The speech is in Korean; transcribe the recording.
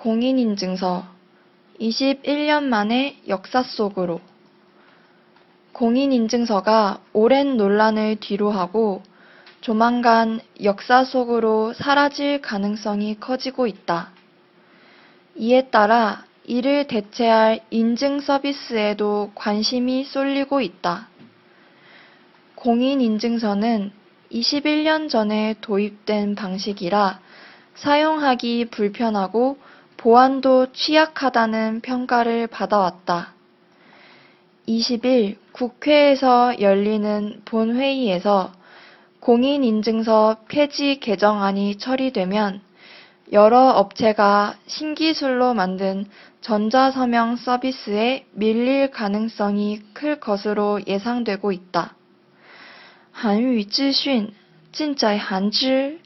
공인인증서 21년 만에 역사 속으로 공인인증서가 오랜 논란을 뒤로하고 조만간 역사 속으로 사라질 가능성이 커지고 있다. 이에 따라 이를 대체할 인증 서비스에도 관심이 쏠리고 있다. 공인인증서는 21년 전에 도입된 방식이라 사용하기 불편하고 보안도 취약하다는 평가를 받아왔다. 20일 국회에서 열리는 본회의에서 공인인증서 폐지 개정안이 처리되면 여러 업체가 신기술로 만든 전자서명 서비스에 밀릴 가능성이 클 것으로 예상되고 있다. 한유资讯진짜 한지